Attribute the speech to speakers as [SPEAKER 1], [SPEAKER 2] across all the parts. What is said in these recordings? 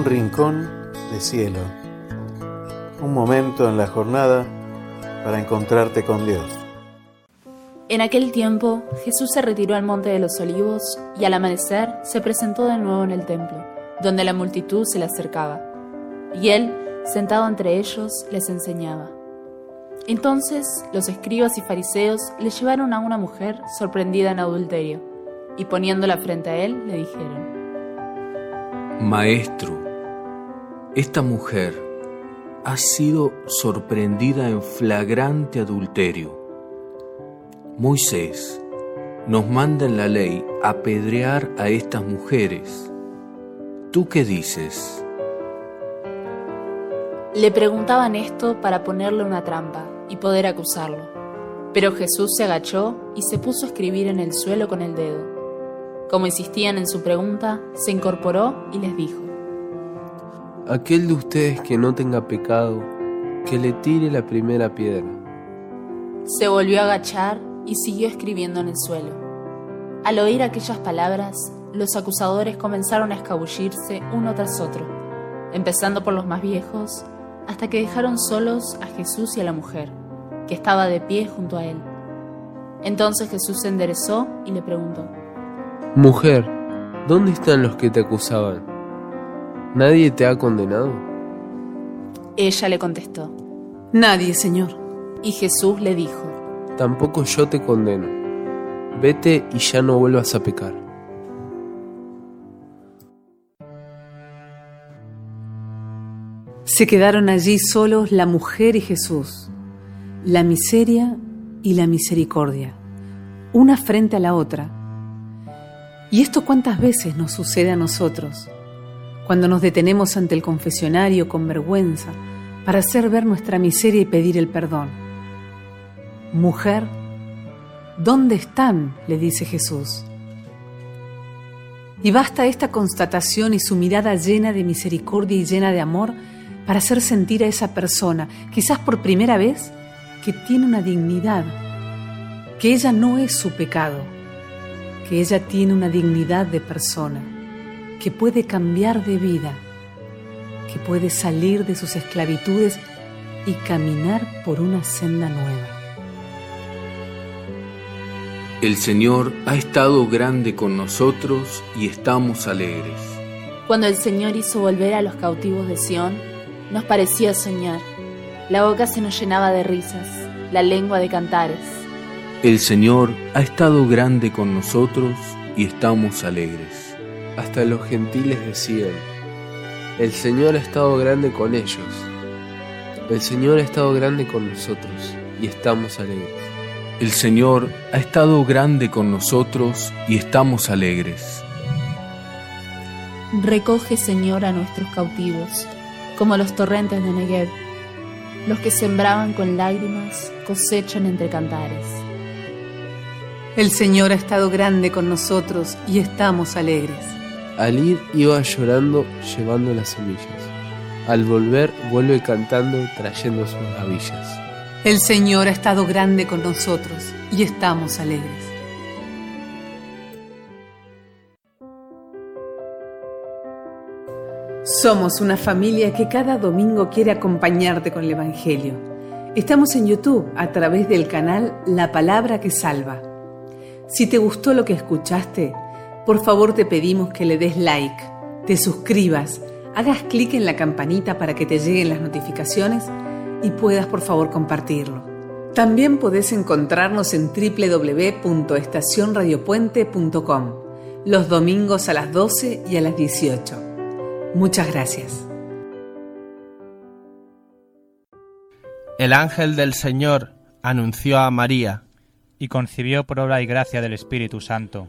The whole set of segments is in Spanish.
[SPEAKER 1] un rincón de cielo, un momento en la jornada para encontrarte con Dios.
[SPEAKER 2] En aquel tiempo Jesús se retiró al monte de los olivos y al amanecer se presentó de nuevo en el templo, donde la multitud se le acercaba. Y él, sentado entre ellos, les enseñaba. Entonces los escribas y fariseos le llevaron a una mujer sorprendida en adulterio, y poniéndola frente a él le dijeron,
[SPEAKER 3] Maestro, esta mujer ha sido sorprendida en flagrante adulterio. Moisés nos manda en la ley apedrear a estas mujeres. ¿Tú qué dices?
[SPEAKER 2] Le preguntaban esto para ponerle una trampa y poder acusarlo. Pero Jesús se agachó y se puso a escribir en el suelo con el dedo. Como insistían en su pregunta, se incorporó y les dijo,
[SPEAKER 4] Aquel de ustedes que no tenga pecado, que le tire la primera piedra.
[SPEAKER 2] Se volvió a agachar y siguió escribiendo en el suelo. Al oír aquellas palabras, los acusadores comenzaron a escabullirse uno tras otro, empezando por los más viejos, hasta que dejaron solos a Jesús y a la mujer, que estaba de pie junto a él. Entonces Jesús se enderezó y le preguntó,
[SPEAKER 4] Mujer, ¿dónde están los que te acusaban? ¿Nadie te ha condenado?
[SPEAKER 2] Ella le contestó,
[SPEAKER 5] Nadie, Señor.
[SPEAKER 2] y Jesús le dijo,
[SPEAKER 4] Tampoco yo te condeno. Vete y ya no vuelvas a pecar.
[SPEAKER 5] Se quedaron allí solos la mujer y Jesús, la miseria y la misericordia, una frente a la otra. ¿Y esto cuántas veces nos sucede a nosotros? Cuando nos detenemos ante el confesionario con vergüenza para hacer ver nuestra miseria y pedir el perdón. Mujer, ¿dónde están? le dice Jesús. Y basta esta constatación y su mirada llena de misericordia y llena de amor para hacer sentir a esa persona, quizás por primera vez, que tiene una dignidad, que ella no es su pecado, que ella tiene una dignidad de persona, que puede cambiar de vida, que puede salir de sus esclavitudes y caminar por una senda nueva.
[SPEAKER 3] El Señor ha estado grande con nosotros y estamos alegres.
[SPEAKER 2] Cuando el Señor hizo volver a los cautivos de Sión, nos parecía soñar. La boca se nos llenaba de risas, la lengua de cantares.
[SPEAKER 3] El Señor ha estado grande con nosotros y estamos alegres.
[SPEAKER 4] Hasta los gentiles decían, el Señor ha estado grande con ellos. El Señor ha estado grande con nosotros y estamos alegres.
[SPEAKER 3] El Señor ha estado grande con nosotros y estamos alegres.
[SPEAKER 2] Recoge, Señor, a nuestros cautivos, como los torrentes de Negev. Los que sembraban con lágrimas cosechan entre cantares.
[SPEAKER 5] El Señor ha estado grande con nosotros y estamos alegres.
[SPEAKER 4] Al ir iba llorando llevando las semillas. Al volver vuelve cantando trayendo sus gavillas.
[SPEAKER 5] El Señor ha estado grande con nosotros y estamos alegres. Somos una familia que cada domingo quiere acompañarte con el Evangelio. Estamos en YouTube a través del canal La Palabra que Salva. Si te gustó lo que escuchaste, por favor te pedimos que le des like, te suscribas, hagas clic en la campanita para que te lleguen las notificaciones y puedas por favor compartirlo. También podés encontrarnos en www.estacionradiopuente.com los domingos a las 12 y a las 18. Muchas gracias.
[SPEAKER 6] El ángel del Señor anunció a María,
[SPEAKER 7] y concibió por obra y gracia del Espíritu Santo.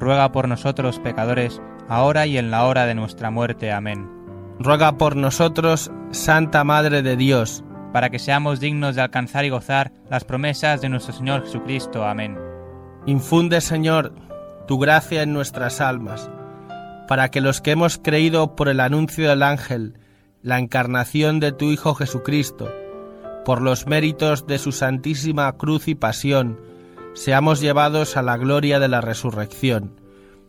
[SPEAKER 7] ruega por nosotros pecadores, ahora y en la hora de nuestra muerte. Amén.
[SPEAKER 6] Ruega por nosotros, Santa Madre de Dios,
[SPEAKER 7] para que seamos dignos de alcanzar y gozar las promesas de nuestro Señor Jesucristo. Amén.
[SPEAKER 6] Infunde, Señor, tu gracia en nuestras almas, para que los que hemos creído por el anuncio del ángel, la encarnación de tu Hijo Jesucristo, por los méritos de su santísima cruz y pasión, seamos llevados a la gloria de la resurrección.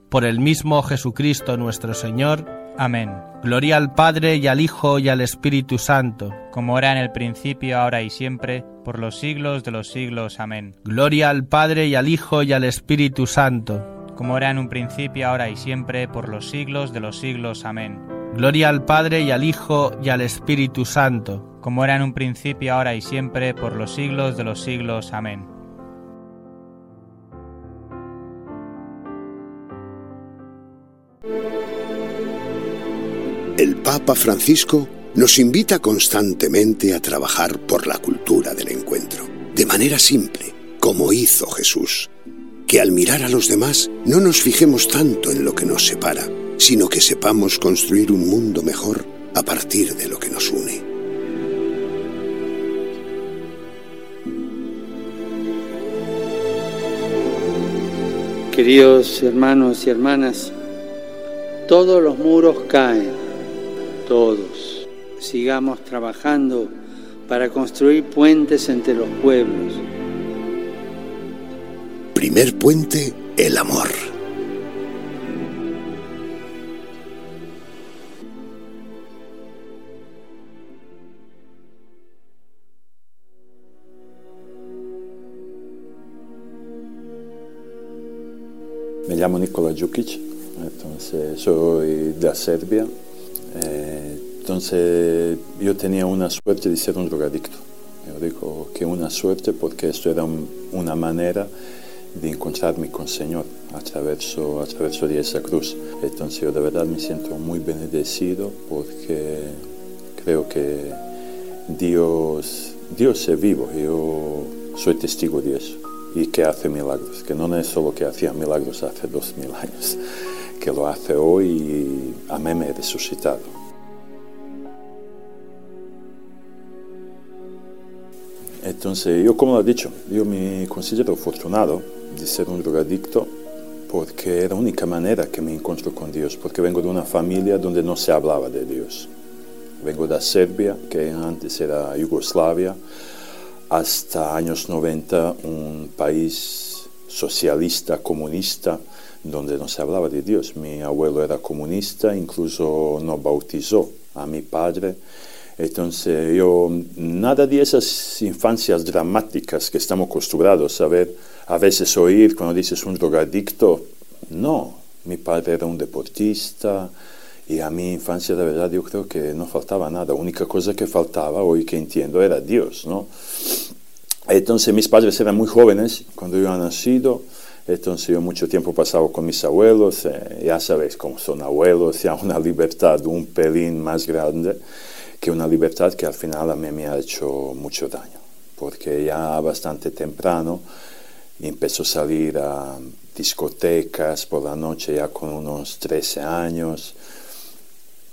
[SPEAKER 6] Por el mismo Jesucristo nuestro Señor.
[SPEAKER 7] Amén.
[SPEAKER 6] Gloria al Padre y al Hijo y al Espíritu Santo.
[SPEAKER 7] Como era en el principio, ahora y siempre, por los siglos de los siglos. Amén.
[SPEAKER 6] Gloria al Padre y al Hijo y al Espíritu Santo.
[SPEAKER 7] Como era en un principio, ahora y siempre, por los siglos de los siglos. Amén.
[SPEAKER 6] Gloria al Padre y al Hijo y al Espíritu Santo.
[SPEAKER 7] Como era en un principio, ahora y siempre, por los siglos de los siglos. Amén.
[SPEAKER 8] El Papa Francisco nos invita constantemente a trabajar por la cultura del encuentro, de manera simple, como hizo Jesús. Que al mirar a los demás no nos fijemos tanto en lo que nos separa, sino que sepamos construir un mundo mejor a partir de lo que nos une.
[SPEAKER 9] Queridos hermanos y hermanas, todos los muros caen todos. Sigamos trabajando para construir puentes entre los pueblos.
[SPEAKER 8] Primer puente, el amor.
[SPEAKER 10] Me llamo Nikola Jukic, entonces soy de Serbia. Entonces yo tenía una suerte de ser un drogadicto. Yo digo que una suerte porque esto era una manera de encontrarme con el Señor a través, a través de esa cruz. Entonces yo de verdad me siento muy bendecido porque creo que Dios, Dios es vivo, yo soy testigo de eso y que hace milagros, que no es solo que hacía milagros hace dos mil años, que lo hace hoy a mí me he resucitado. Entonces, yo como lo he dicho, yo me considero afortunado de ser un drogadicto porque es la única manera que me encuentro con Dios, porque vengo de una familia donde no se hablaba de Dios. Vengo de Serbia, que antes era Yugoslavia, hasta años 90 un país socialista, comunista, donde no se hablaba de Dios. Mi abuelo era comunista, incluso no bautizó a mi padre. Entonces yo, nada de esas infancias dramáticas que estamos acostumbrados a ver, a veces oír cuando dices un drogadicto, no, mi padre era un deportista y a mi infancia de verdad yo creo que no faltaba nada, la única cosa que faltaba hoy que entiendo era Dios, ¿no? Entonces mis padres eran muy jóvenes cuando yo he nacido, entonces yo mucho tiempo pasaba con mis abuelos, eh, ya sabéis cómo son abuelos, ya una libertad un pelín más grande que una libertad que al final a mí me ha hecho mucho daño, porque ya bastante temprano empezó a salir a discotecas por la noche ya con unos 13 años.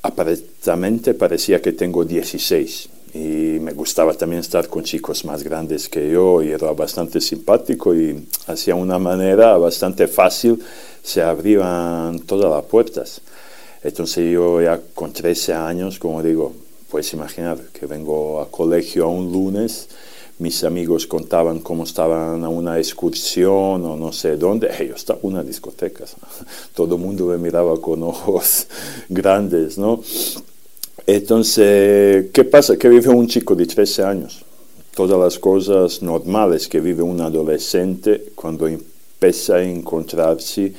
[SPEAKER 10] Aparentemente parecía que tengo 16 y me gustaba también estar con chicos más grandes que yo y era bastante simpático y hacía una manera bastante fácil se abrían todas las puertas. Entonces yo ya con 13 años, como digo, puedes imaginar que vengo a colegio a un lunes, mis amigos contaban cómo estaban a una excursión o no sé dónde, yo estaba en una discoteca, todo el mundo me miraba con ojos grandes, ¿no? Entonces, ¿qué pasa? Que vive un chico de 13 años. Todas las cosas normales que vive un adolescente cuando empieza a encontrarse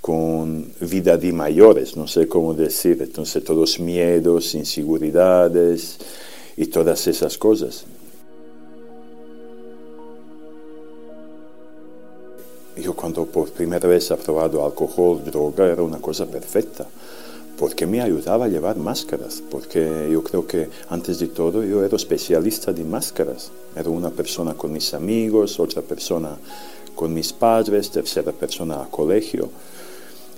[SPEAKER 10] con vida de mayores, no sé cómo decir. Entonces, todos miedos, inseguridades. y todas esas cosas. Yo cuando por primera vez he probado alcohol, droga, era una cosa perfecta, porque me ayudaba a llevar máscaras, porque yo creo que antes de todo yo era especialista de máscaras. Era una persona con mis amigos, otra persona con mis padres, tercera persona a colegio.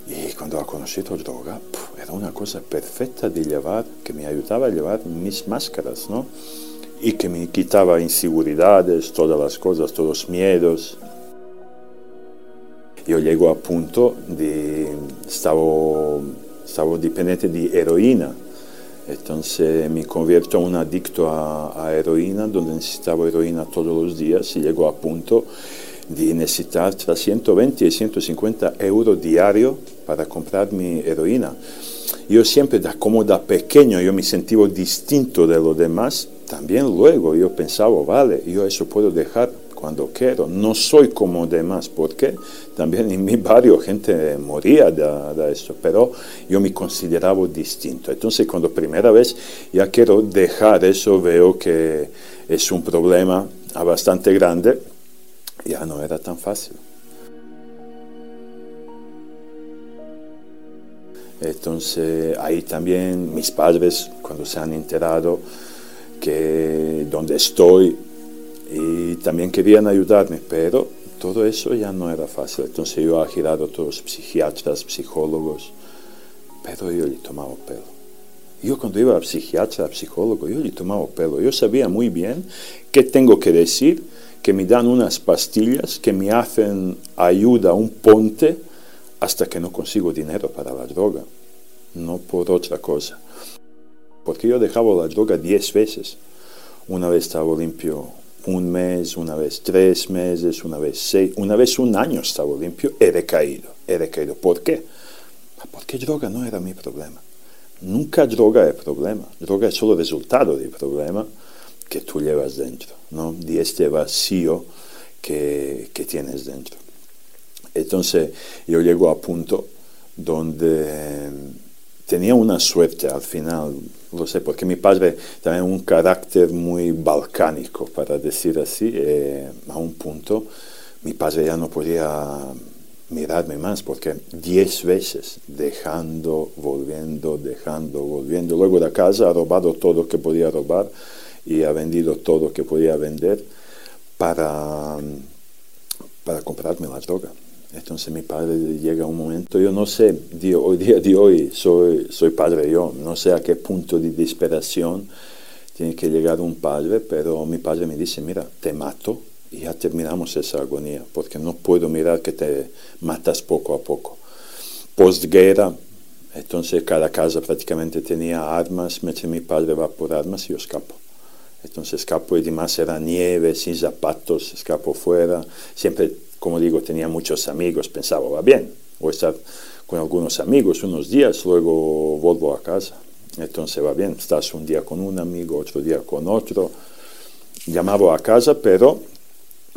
[SPEAKER 10] Y cuando he conocido droga, era una cosa perfecta de llevar, que me ayudaba a llevar mis máscaras, ¿no? Y que me quitaba inseguridades, todas las cosas, todos los miedos. Yo llego a punto de... Estaba, estaba dependiente de heroína. Entonces me convierto en un adicto a, heroína, donde necesitaba heroína todos los días y llego a punto de necesitar entre 120 y 150 euros diarios para comprar mi heroína. Yo siempre, como de pequeño, yo me sentía distinto de los demás, también luego yo pensaba, vale, yo eso puedo dejar cuando quiero, no soy como demás, porque también en mi barrio gente moría de, de esto, pero yo me consideraba distinto. Entonces, cuando primera vez ya quiero dejar eso, veo que es un problema bastante grande, ya no era tan fácil. Entonces ahí también mis padres, cuando se han enterado que donde estoy, y también querían ayudarme, pero todo eso ya no era fácil. Entonces yo a todos los psiquiatras, psicólogos, pero yo le tomaba pelo. Yo cuando iba a psiquiatra, a psicólogo, yo le tomaba pelo. Yo sabía muy bien qué tengo que decir, que me dan unas pastillas que me hacen ayuda, un ponte, hasta que no consigo dinero para la droga, no por otra cosa. Porque yo dejaba la droga diez veces. Una vez estaba limpio un mes, una vez tres meses, una vez seis, una vez un año estaba limpio, he recaído, he recaído. ¿Por qué? Porque droga no era mi problema. Nunca droga es problema. Droga es solo resultado del problema que tú llevas dentro, ¿no? de este vacío que, que tienes dentro. Entonces yo llego a punto donde tenía una suerte al final, lo sé, porque mi padre tenía un carácter muy balcánico, para decir así, eh, a un punto mi padre ya no podía mirarme más, porque diez veces dejando, volviendo, dejando, volviendo, luego de casa ha robado todo que podía robar y ha vendido todo que podía vender para, para comprarme la droga. Entonces mi padre llega un momento, yo no sé, hoy día de hoy soy, soy padre yo, no sé a qué punto de desesperación tiene que llegar un padre, pero mi padre me dice, mira, te mato y ya terminamos esa agonía, porque no puedo mirar que te matas poco a poco. Postguerra, entonces cada casa prácticamente tenía armas, me dice mi padre va por armas y yo escapo. Entonces escapo y además era nieve, sin zapatos, escapo fuera, siempre como digo, tenía muchos amigos, pensaba, va bien, voy a estar con algunos amigos unos días, luego vuelvo a casa. Entonces va bien, estás un día con un amigo, otro día con otro. Llamaba a casa, pero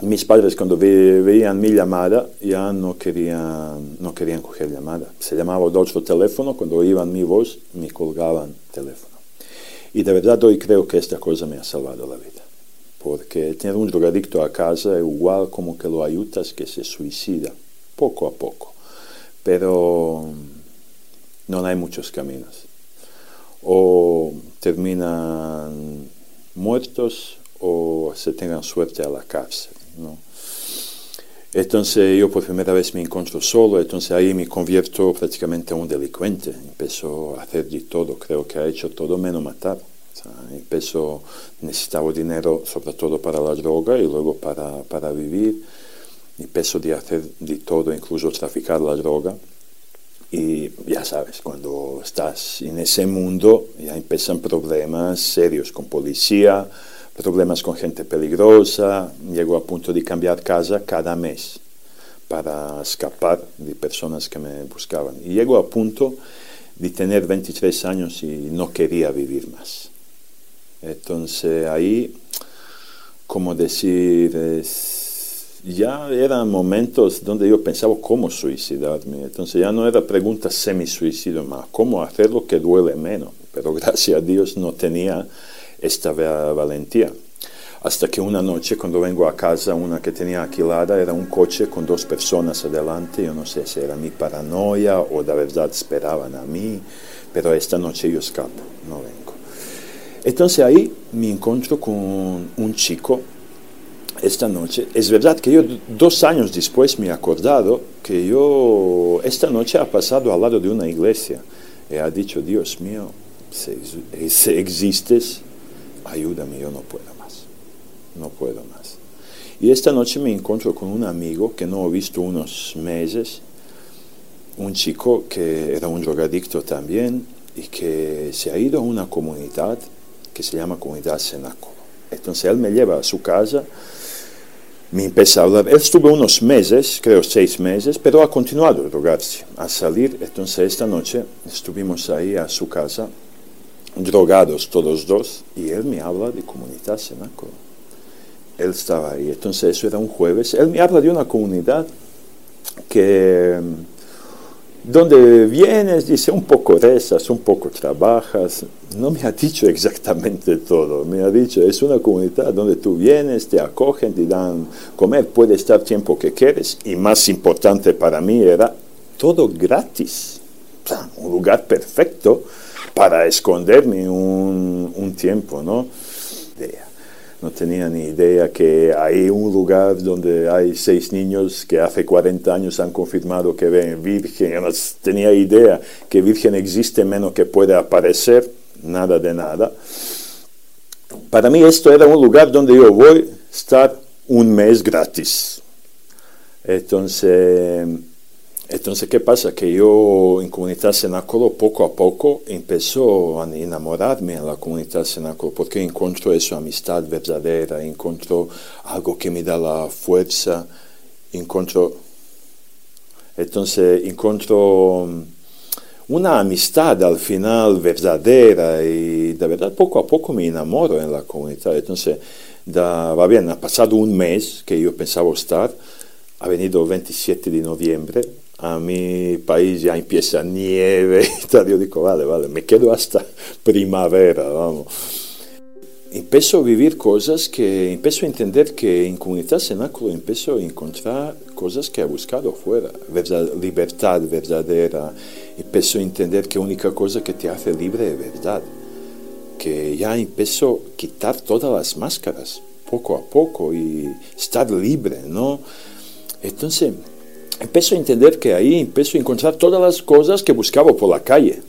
[SPEAKER 10] mis padres cuando veían mi llamada ya no querían, no querían coger llamada. Se llamaba de otro teléfono, cuando oían mi voz me colgaban teléfono. Y de verdad hoy creo que esta cosa me ha salvado la vida porque tener un drogadicto a casa es igual como que lo ayudas que se suicida, poco a poco. Pero no hay muchos caminos. O terminan muertos o se tengan suerte a la cárcel. Entonces yo por primera vez me encuentro solo, entonces ahí me convierto prácticamente en un delincuente. Empiezo a hacer de todo, creo que ha hecho todo menos matar. Empezó, necesitaba dinero sobre todo para la droga y luego para, para vivir. Empezó de hacer de todo, incluso traficar la droga. Y ya sabes, cuando estás en ese mundo ya empiezan problemas serios con policía, problemas con gente peligrosa. Llegó a punto de cambiar casa cada mes para escapar de personas que me buscaban. Y llegó a punto de tener 23 años y no quería vivir más. Entonces ahí, como decir, ya eran momentos donde yo pensaba cómo suicidarme. Entonces ya no era pregunta semi-suicidio más, cómo hacerlo que duele menos. Pero gracias a Dios no tenía esta valentía. Hasta que una noche cuando vengo a casa, una que tenía alquilada era un coche con dos personas adelante, yo no sé si era mi paranoia o de verdad esperaban a mí, pero esta noche yo escapo, no vengo. Entonces ahí me encuentro con un chico esta noche. Es verdad que yo dos años después me he acordado que yo esta noche ha pasado al lado de una iglesia y ha dicho, Dios mío, si existes, ayúdame, yo no puedo más, no puedo más. Y esta noche me encuentro con un amigo que no he visto unos meses, un chico que era un drogadicto también y que se ha ido a una comunidad que se llama Comunidad Cenáculo. Entonces él me lleva a su casa, me empieza a hablar. Él estuvo unos meses, creo seis meses, pero ha continuado a drogarse, a salir. Entonces esta noche estuvimos ahí a su casa drogados todos dos, y él me habla de comunidad cenáculo. Él estaba ahí, entonces eso era un jueves. Él me habla de una comunidad que donde vienes, dice, un poco rezas, un poco trabajas. No me ha dicho exactamente todo. Me ha dicho, es una comunidad donde tú vienes, te acogen, te dan comer, puedes estar tiempo que quieres. Y más importante para mí era todo gratis. un lugar perfecto para esconderme un, un tiempo, ¿no? No tenía ni idea que hay un lugar donde hay seis niños que hace 40 años han confirmado que ven virgen. no tenía idea que virgen existe menos que puede aparecer, nada de nada. Para mí esto era un lugar donde yo voy a estar un mes gratis. Entonces, entonces, ¿qué pasa? Que yo en comunidad cenáculo poco a poco empezó a enamorarme en la comunidad cenáculo porque encuentro esa amistad verdadera, encuentro algo que me da la fuerza, encuentro, entonces encuentro mm, una amistad al final verdadera y de verdad poco a poco me enamoro en la comunidad. Entonces, va bien, ha pasado un mes que yo pensaba estar, ha venido el 27 de noviembre, a mi país ya empieza nieve y. Yo digo, vale, vale, me quedo hasta primavera, vamos. Empiezo a vivir cosas que, empiezo a entender que en comunidad cenáculo empiezo a encontrar cosas que he buscado fuera, verdad, libertad verdadera, empiezo a entender que única cosa que te hace libre es verdad, que ya empiezo a quitar todas las máscaras, poco a poco, y estar libre, ¿no? Entonces, empiezo a entender que ahí empiezo a encontrar todas las cosas que buscaba por la calle.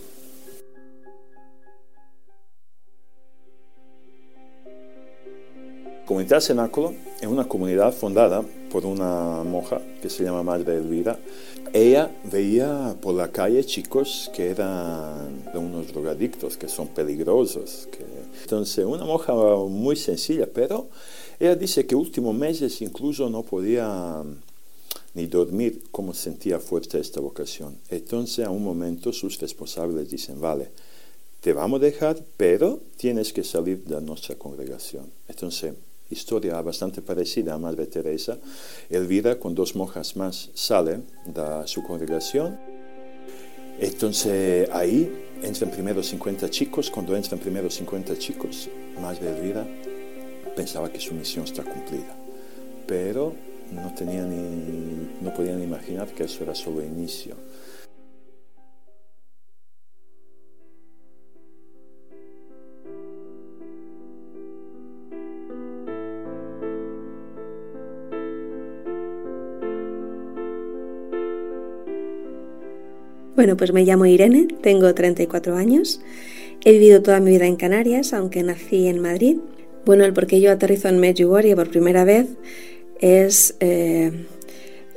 [SPEAKER 10] Comunidad Cenáculo es una comunidad fundada por una monja que se llama Madre Elvira. Ella veía por la calle chicos que eran unos drogadictos, que son peligrosos. Que... Entonces, una monja muy sencilla, pero ella dice que últimos meses incluso no podía ni dormir como sentía fuerte esta vocación. Entonces a un momento sus responsables dicen, vale, te vamos a dejar, pero tienes que salir de nuestra congregación. Entonces, historia bastante parecida a Madre Teresa, Elvira con dos monjas más sale de su congregación. Entonces ahí entran primero 50 chicos, cuando entran primero 50 chicos, Madre Elvira pensaba que su misión está cumplida. Pero no, tenía ni, no podían imaginar que eso era solo inicio.
[SPEAKER 11] Bueno, pues me llamo Irene, tengo 34 años. He vivido toda mi vida en Canarias, aunque nací en Madrid. Bueno, el por qué yo aterrizo en Medjugorje por primera vez es eh,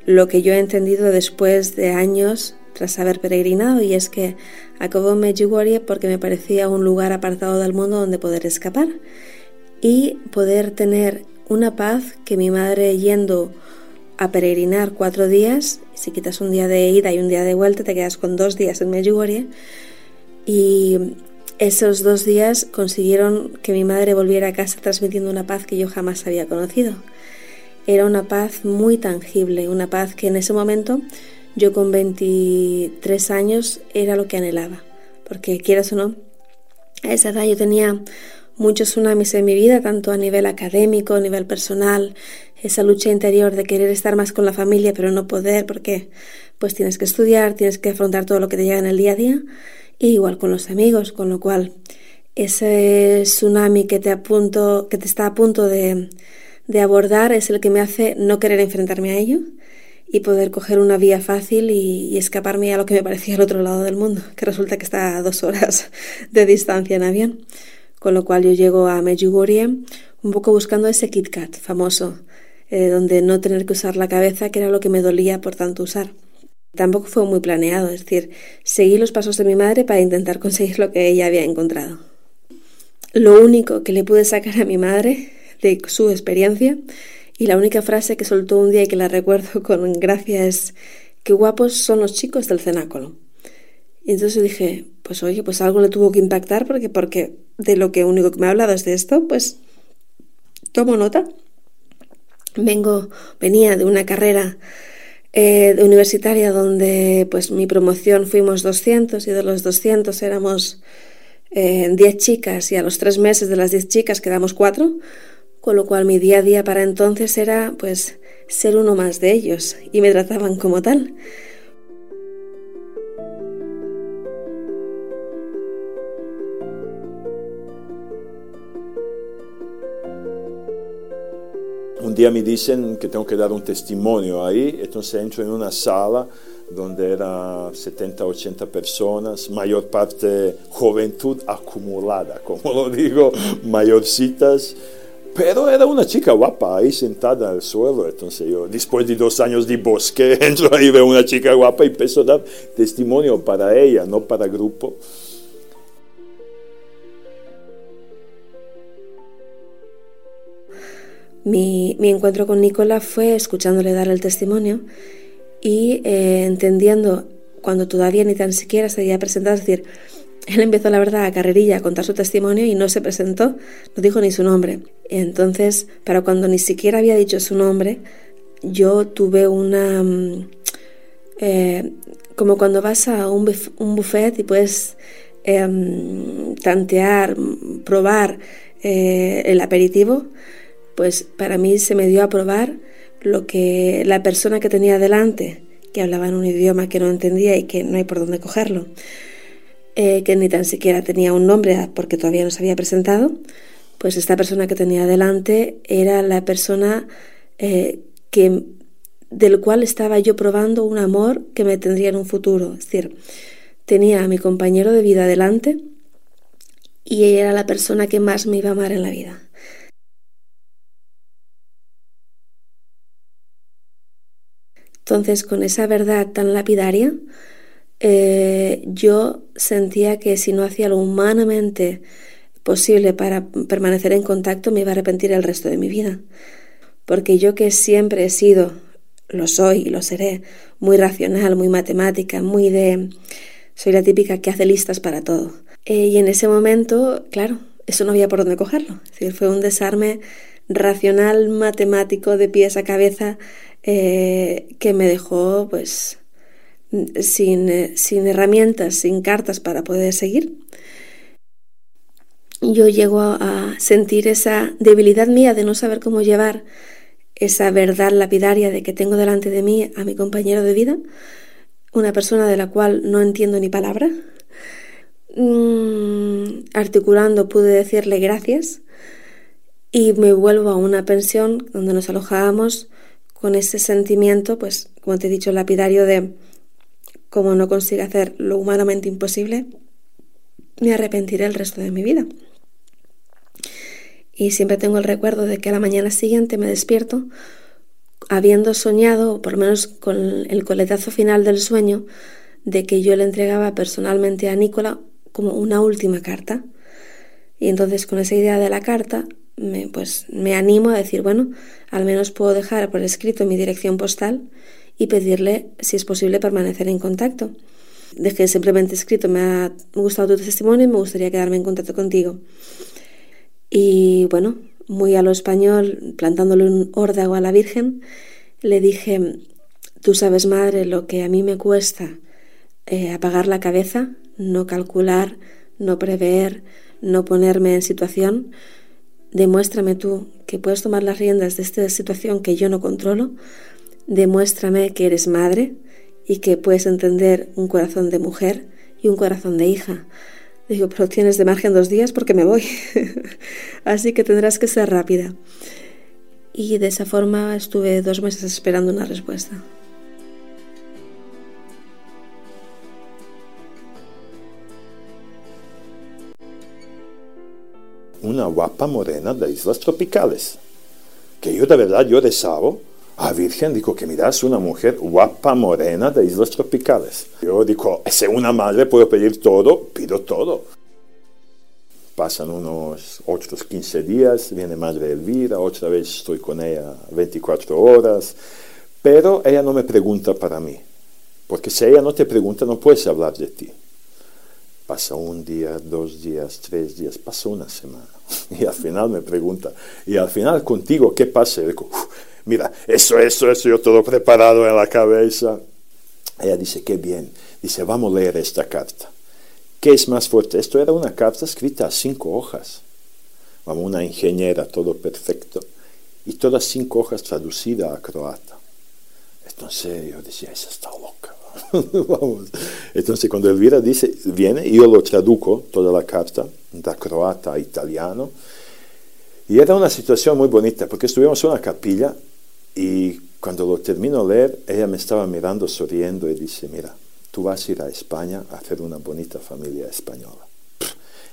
[SPEAKER 11] lo que yo he entendido después de años tras haber peregrinado y es que acabó Medjugorje porque me parecía un lugar apartado del mundo donde poder escapar y poder tener una paz que mi madre yendo a peregrinar cuatro días, si quitas un día de ida y un día de vuelta te quedas con dos días en Medjugorje y esos dos días consiguieron que mi madre volviera a casa transmitiendo una paz que yo jamás había conocido era una paz muy tangible, una paz que en ese momento yo con 23 años era lo que anhelaba, porque quieras o no, a esa edad yo tenía muchos tsunamis en mi vida, tanto a nivel académico, a nivel personal, esa lucha interior de querer estar más con la familia pero no poder porque pues tienes que estudiar, tienes que afrontar todo lo que te llega en el día a día, y igual con los amigos, con lo cual ese tsunami que te, apunto, que te está a punto de, de abordar es el que me hace no querer enfrentarme a ello y poder coger una vía fácil y, escaparme a lo que me parecía al otro lado del mundo, que resulta que está a dos horas de distancia en avión. Con lo cual yo llego a Medjugorje un poco buscando ese Kit Kat famoso, eh, donde no tener que usar la cabeza, que era lo que me dolía por tanto usar. Tampoco fue muy planeado, es decir, seguí los pasos de mi madre para intentar conseguir lo que ella había encontrado. Lo único que le pude sacar a mi madre de su experiencia y la única frase que soltó un día y que la recuerdo con gracia es qué guapos son los chicos del cenáculo. Y entonces dije, pues oye, pues algo le tuvo que impactar porque, porque de lo que único que me ha hablado es de esto, pues tomo nota. Vengo, venía de una carrera eh, universitaria donde pues mi promoción fuimos 200 y de los 200 éramos 10 eh, chicas y a los tres meses de las 10 chicas quedamos cuatro, con lo cual mi día a día para entonces era pues ser uno más de ellos y me trataban como tal.
[SPEAKER 10] Un día me dicen que tengo que dar un testimonio ahí, entonces entro en una sala donde eran 70, 80 personas, mayor parte juventud acumulada, como lo digo, mayorcitas. Pero era una chica guapa ahí sentada al suelo. Entonces yo, después de dos años de bosque, entro ahí, veo una chica guapa y empiezo a dar testimonio para ella, no para grupo.
[SPEAKER 11] Mi, mi encuentro con Nicola fue escuchándole dar el testimonio y eh, entendiendo cuando todavía ni tan siquiera se había presentado, es decir, él empezó la verdad a carrerilla a contar su testimonio y no se presentó, no dijo ni su nombre. Entonces, para cuando ni siquiera había dicho su nombre, yo tuve una... Mm, eh, como cuando vas a un, buffet y puedes em, tantear, probar eh, el aperitivo, pues para mí se me dio a probar lo que la persona que tenía delante, que hablaba en un idioma que no entendía y que no hay por dónde cogerlo, eh, que ni tan siquiera tenía un nombre porque todavía no se había presentado, pues esta persona que tenía delante era la persona eh, que, del cual estaba yo probando un amor que me tendría en un futuro. Es decir, tenía a mi compañero de vida delante y ella era la persona que más me iba a amar en la vida. Entonces, con esa verdad tan lapidaria, eh, yo sentía que si no hacía lo humanamente posible para permanecer en contacto, me iba a arrepentir el resto de mi vida. Porque yo que siempre he sido, lo soy y lo seré, muy racional, muy matemática, muy de... Soy la típica que hace listas para todo. Eh, y en ese momento, claro, eso no había por dónde cogerlo. Es fue un desarme racional, matemático, de pies a cabeza, eh, que me dejó pues sin, eh, sin herramientas, sin cartas para poder seguir. Yo llego a, sentir esa debilidad mía de no saber cómo llevar esa verdad lapidaria de que tengo delante de mí a mi compañero de vida, una persona de la cual no entiendo ni palabra. Mm, articulando pude decirle gracias y me vuelvo a una pensión donde nos alojábamos con ese sentimiento, pues como te he dicho, lapidario de como no consigo hacer lo humanamente imposible, me arrepentiré el resto de mi vida. Y siempre tengo el recuerdo de que a la mañana siguiente me despierto habiendo soñado, o por lo menos con el coletazo final del sueño, de que yo le entregaba personalmente a Nicola como una última carta. Y entonces con esa idea de la carta, me, pues me animo a decir, bueno, al menos puedo dejar por escrito mi dirección postal y pedirle si es posible permanecer en contacto. Dejé simplemente escrito, me ha gustado tu testimonio y me gustaría quedarme en contacto contigo. Y bueno, muy a lo español, plantándole un órdago a la Virgen, le dije, tú sabes, madre, lo que a mí me cuesta eh, apagar la cabeza, no calcular, no prever, no ponerme en situación, demuéstrame tú que puedes tomar las riendas de esta situación que yo no controlo, demuéstrame que eres madre y que puedes entender un corazón de mujer y un corazón de hija. Digo, pero tienes de margen dos días porque me voy. Así que tendrás que ser rápida. Y de esa forma estuve dos meses esperando una respuesta.
[SPEAKER 10] Una guapa morena de islas tropicales. Que yo de verdad yo a Virgen, digo que miras una mujer guapa, morena de islas tropicales. Yo digo, si una madre puedo pedir todo, pido todo. Pasan unos otros 15 días, viene Madre Elvira, otra vez estoy con ella 24 horas, pero ella no me pregunta para mí, porque si ella no te pregunta no puedes hablar de ti. Pasa un día, dos días, tres días, pasa una semana y al final me pregunta, y al final contigo, ¿qué pasa? Y digo, mira, eso, eso, eso, yo todo preparado en la cabeza. Ella dice, qué bien, dice, vamos a leer esta carta. ¿Qué es más fuerte? Esto era una carta escrita a cinco hojas. Vamos, una ingeniera, todo perfecto. Y todas cinco hojas traducidas a croata. Entonces yo decía, esa está loca. Vamos. Entonces cuando Elvira dice, viene, yo lo traduco, toda la carta, de croata a italiano. Y era una situación muy bonita, porque estuvimos en una capilla y cuando lo termino de leer, ella me estaba mirando, sonriendo y dice, mira, tú vas a ir a España a hacer una bonita familia española.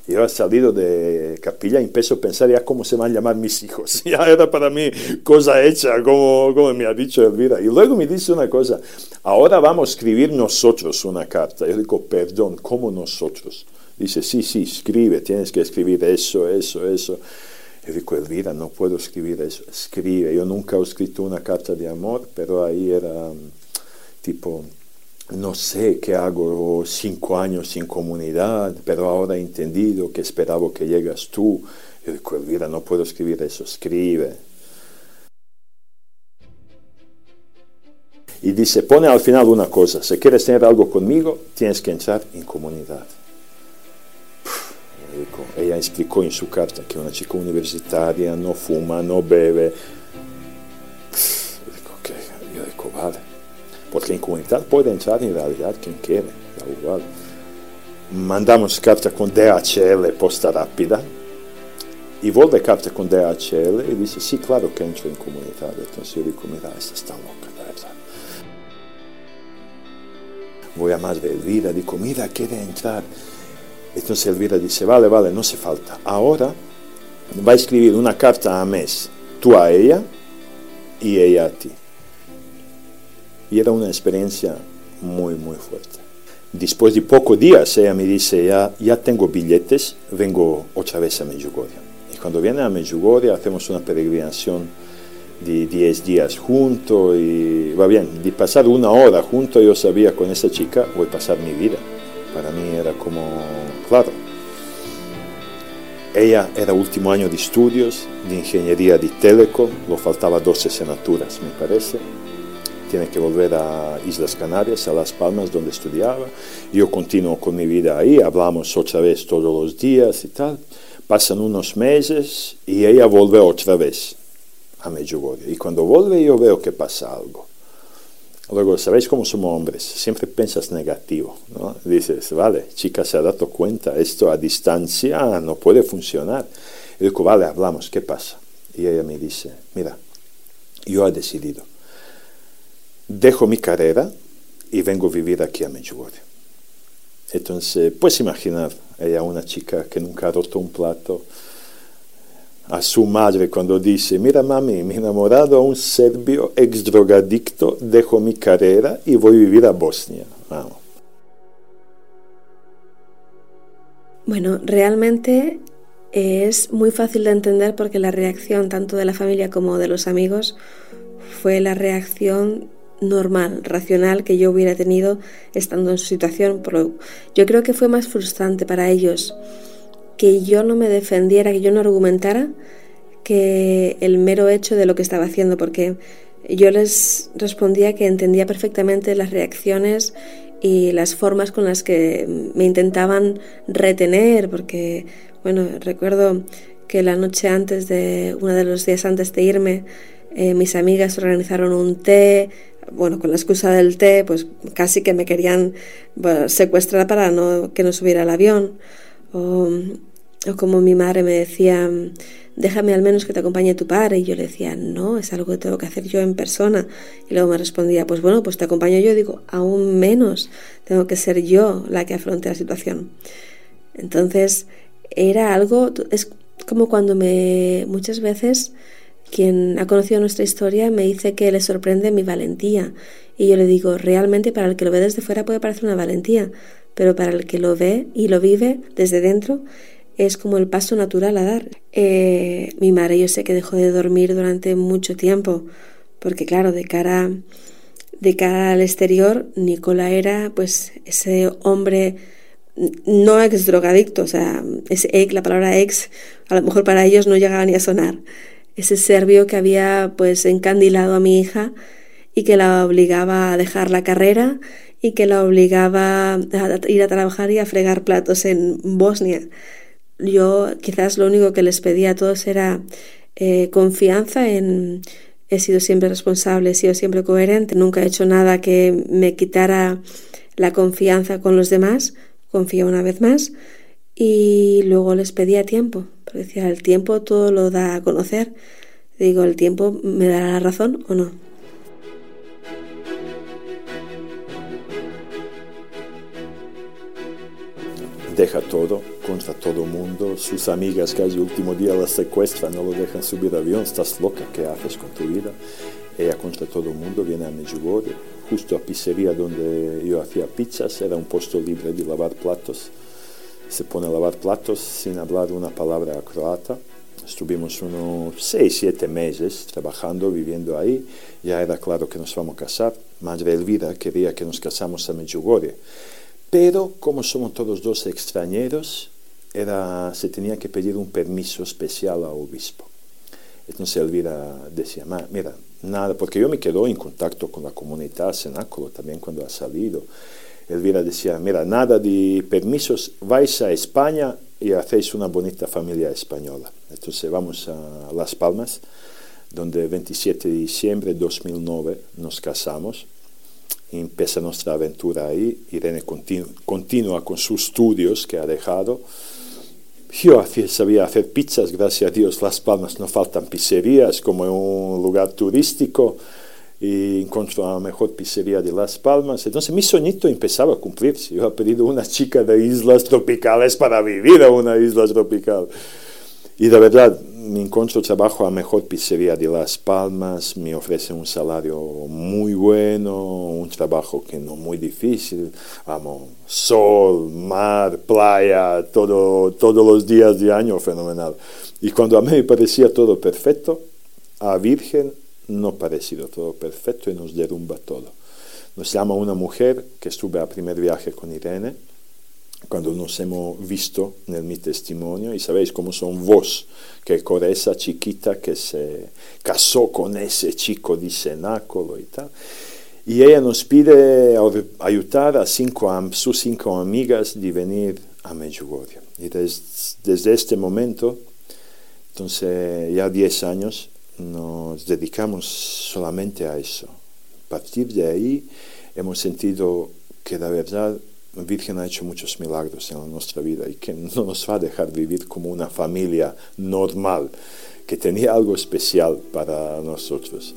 [SPEAKER 10] Y yo he salido de capilla y empiezo a pensar ya cómo se van a llamar mis hijos. Ya era para mí cosa hecha, como, como me ha dicho Elvira. Y luego me dice una cosa, ahora vamos a escribir nosotros una carta. Yo digo, perdón, ¿cómo nosotros? Dice, sí, sí, escribe, tienes que escribir eso, eso, eso. Yo digo, Elvira, no puedo escribir eso. Escribe. Yo nunca he escrito una carta de amor, pero ahí era tipo no sé qué hago cinco años sin comunidad, pero ahora he entendido que esperaba que llegas tú. Yo digo, Elvira, no puedo escribir eso, escribe. Y dice, pone al final una cosa, si quieres tener algo conmigo, tienes que entrar en comunidad. Digo, ella explicó en su carta que una chica universitaria no fuma, no bebe. Yo digo, okay. Yo digo, vale. Porque en comunidad puede entrar en realidad quien quiere, da igual. Mandamos carta con DHL, posta rápida, y vuelve carta con DHL y dice, sí, claro que entro en comunidad. Entonces yo digo, mira, esta está loca, la verdad. Voy a Madre Elvira, digo, mira, quiere entrar. Entonces Elvira dice, vale, vale, no hace falta. Ahora va a escribir una carta a mes, tú a ella y ella a ti. Y era una experiencia muy, muy fuerte. Después de pocos días ella me dice, ya, ya tengo billetes, vengo otra vez a Medjugorje. Y cuando viene a Medjugorje hacemos una peregrinación de 10 días juntos y va bien, de pasar una hora juntos yo sabía con esa chica voy a pasar mi vida. Para mí era como, claro, ella era último año de estudios de ingeniería de Teleco, lo faltaba dos asignaturas me parece, tiene que volver a Islas Canarias, a Las Palmas, donde estudiaba. Yo continúo con mi vida ahí, hablamos otra vez todos los días y tal. Pasan unos meses y ella vuelve otra vez a Medjugorje. Y cuando vuelve yo veo que pasa algo. Luego, ¿sabéis cómo somos hombres? Siempre piensas negativo, ¿no? Dices, vale, chica se ha dado cuenta, esto a distancia no puede funcionar. Y digo, vale, hablamos, ¿qué pasa? Y ella me dice, mira, yo he decidido, dejo mi carrera y vengo a vivir aquí a Medjugorje. Entonces, puedes imaginar, ella una chica que nunca ha roto un plato, a su madre cuando dice, mira mami, he enamorado a un serbio ex drogadicto, dejo mi carrera y voy a vivir a Bosnia.
[SPEAKER 11] Bueno, realmente es muy fácil de entender porque la reacción tanto de la familia como de los amigos fue la reacción normal, racional que yo hubiera tenido estando en su situación. Yo creo que fue más frustrante para ellos que yo no me defendiera, que yo no argumentara, que el mero hecho de lo que estaba haciendo, porque yo les respondía que entendía perfectamente las reacciones y las formas con las que me intentaban retener, porque Bueno, recuerdo que la noche antes de, uno de los días antes de irme, eh, mis amigas organizaron un té, bueno, con la excusa del té, pues casi que me querían secuestrar para no, que no subiera al avión. O, o, como mi madre me decía, déjame al menos que te acompañe tu padre. Y yo le decía, no, es algo que tengo que hacer yo en persona. Y luego me respondía, pues bueno, pues te acompaño yo. digo, aún menos, tengo que ser yo la que afronte la situación. Entonces, era algo, es como cuando me, muchas veces, quien ha conocido nuestra historia me dice que le sorprende mi valentía. Y yo le digo, realmente para el que lo ve desde fuera puede parecer una valentía, pero para el que lo ve y lo vive desde dentro es como el paso natural a dar. Eh, mi madre yo sé que dejó de dormir durante mucho tiempo, porque claro, de cara, de cara al exterior, Nicola era pues ese hombre no ex drogadicto, o sea, ese ex, la palabra ex, a lo mejor para ellos no llegaba ni a sonar. Ese serbio que había pues encandilado a mi hija y que la obligaba a dejar la carrera y que la obligaba a ir a trabajar y a fregar platos en Bosnia. Yo quizás lo único que les pedía a todos era eh, confianza en... He sido siempre responsable, he sido siempre coherente, nunca he hecho nada que me quitara la confianza con los demás, confía una vez más y luego les pedía tiempo, porque decía, el tiempo todo lo da a conocer. Digo, ¿el tiempo me dará la razón o no?
[SPEAKER 10] Deja todo contra todo mundo, sus amigas casi último día la secuestran, no lo dejan subir avión, estás loca, ¿qué haces con tu vida? Ella contra todo mundo viene a Medjugorje, justo a pizzería donde yo hacía pizzas, era un puesto libre de lavar platos. Se pone a lavar platos sin hablar una palabra croata. Estuvimos unos seis, siete meses trabajando, viviendo ahí. Ya era claro que nos vamos a casar. Madre Elvira quería que nos casamos a Medjugorje. Pero como somos todos dos extranjeros, era, se tenía que pedir un permiso especial al obispo. Entonces Elvira decía, mira, nada, porque yo me quedo en contacto con la comunidad cenáculo también cuando ha salido. Elvira decía, mira, nada de permisos, vais a España y hacéis una bonita familia española. Entonces vamos a Las Palmas, donde el 27 de diciembre de 2009 nos casamos. Empieza nuestra aventura ahí. Irene continúa con sus estudios que ha dejado yo sabía hacer pizzas, gracias a Dios. Las Palmas no faltan pizzerías, como en un lugar turístico. Y encontró la mejor pizzería de Las Palmas. Entonces mi soñito empezaba a cumplirse. Yo he pedido una chica de islas tropicales para vivir a una isla tropical. Y de verdad, me encuentro trabajo a mejor pizzería de Las Palmas, me ofrecen un salario muy bueno, un trabajo que no muy difícil, vamos, sol, mar, playa, todo, todos los días de año, fenomenal. Y cuando a mí me parecía todo perfecto, a Virgen no parecido todo perfecto y nos derrumba todo. Nos llama una mujer que estuve a primer viaje con Irene, cuando nos hemos visto en mi testimonio y sabéis cómo son vos, que con esa chiquita que se casó con ese chico de cenáculo y tal. Y ella nos pide ayudar a, cinco, sus cinco amigas de venir a Medjugorje. Y desde este momento, entonces ya 10 años, nos dedicamos solamente a eso. A partir de ahí hemos sentido que la verdad Virgen ha hecho muchos milagros en nuestra vida y que no nos va a dejar vivir como una familia normal, que tenía algo especial para nosotros.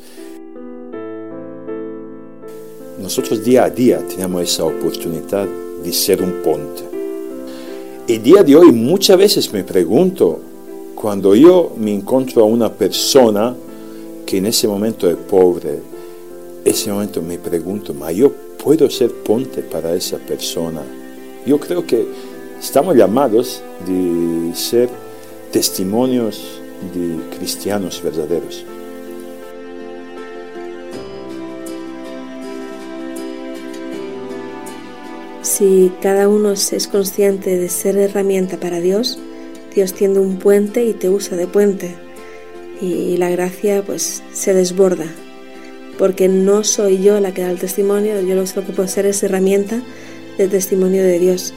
[SPEAKER 10] Nosotros día a día tenemos esa oportunidad de ser un ponte. Y día de hoy muchas veces me pregunto, cuando yo me encuentro a una persona que en ese momento es pobre, ese momento me pregunto, ¿ma yo puedo ser ponte para esa persona. Yo creo que estamos llamados de ser testimonios de cristianos verdaderos.
[SPEAKER 11] Si cada uno es consciente de ser herramienta para Dios, Dios tiende un puente y te usa de puente. Y la gracia pues se desborda porque no soy yo la que da el testimonio, yo lo que puedo ser es herramienta de testimonio de Dios.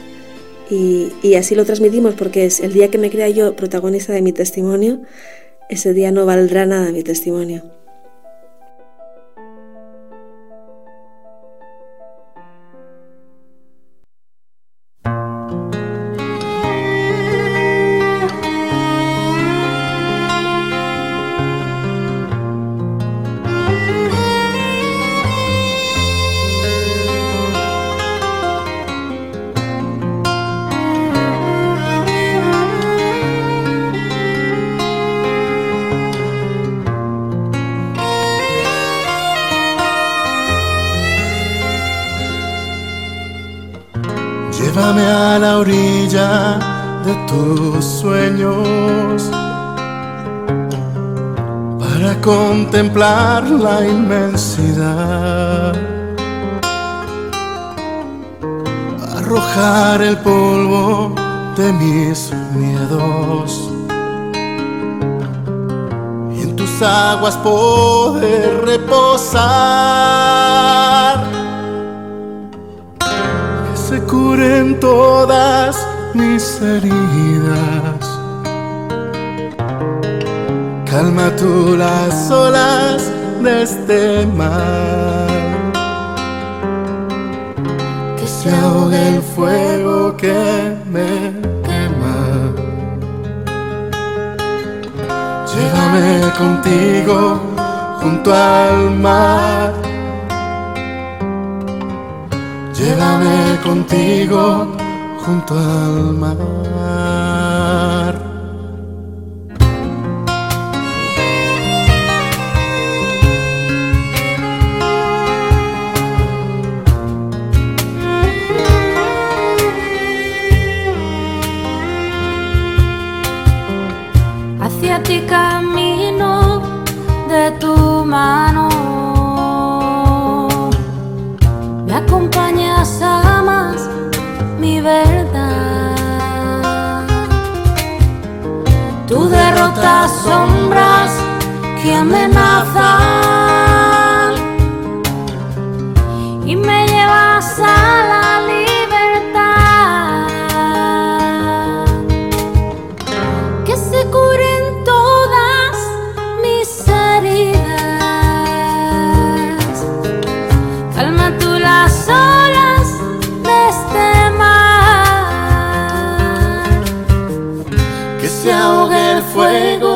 [SPEAKER 11] Y, y así lo transmitimos porque es el día que me crea yo protagonista de mi testimonio, ese día no valdrá nada mi testimonio.
[SPEAKER 12] De tus sueños. Para contemplar la inmensidad. Arrojar el polvo de mis miedos. Y en tus aguas poder reposar. Se curen todas mis heridas. Calma tú las olas de este mar. Que se ahogue el fuego que me quema. Llévame contigo junto al mar Llévame contigo junto al mar.
[SPEAKER 13] Hacia ti camino de tu mano. Me mi verdad. Tú derrotas sombras que amenazan y me llevas a se
[SPEAKER 12] ahogue el fuego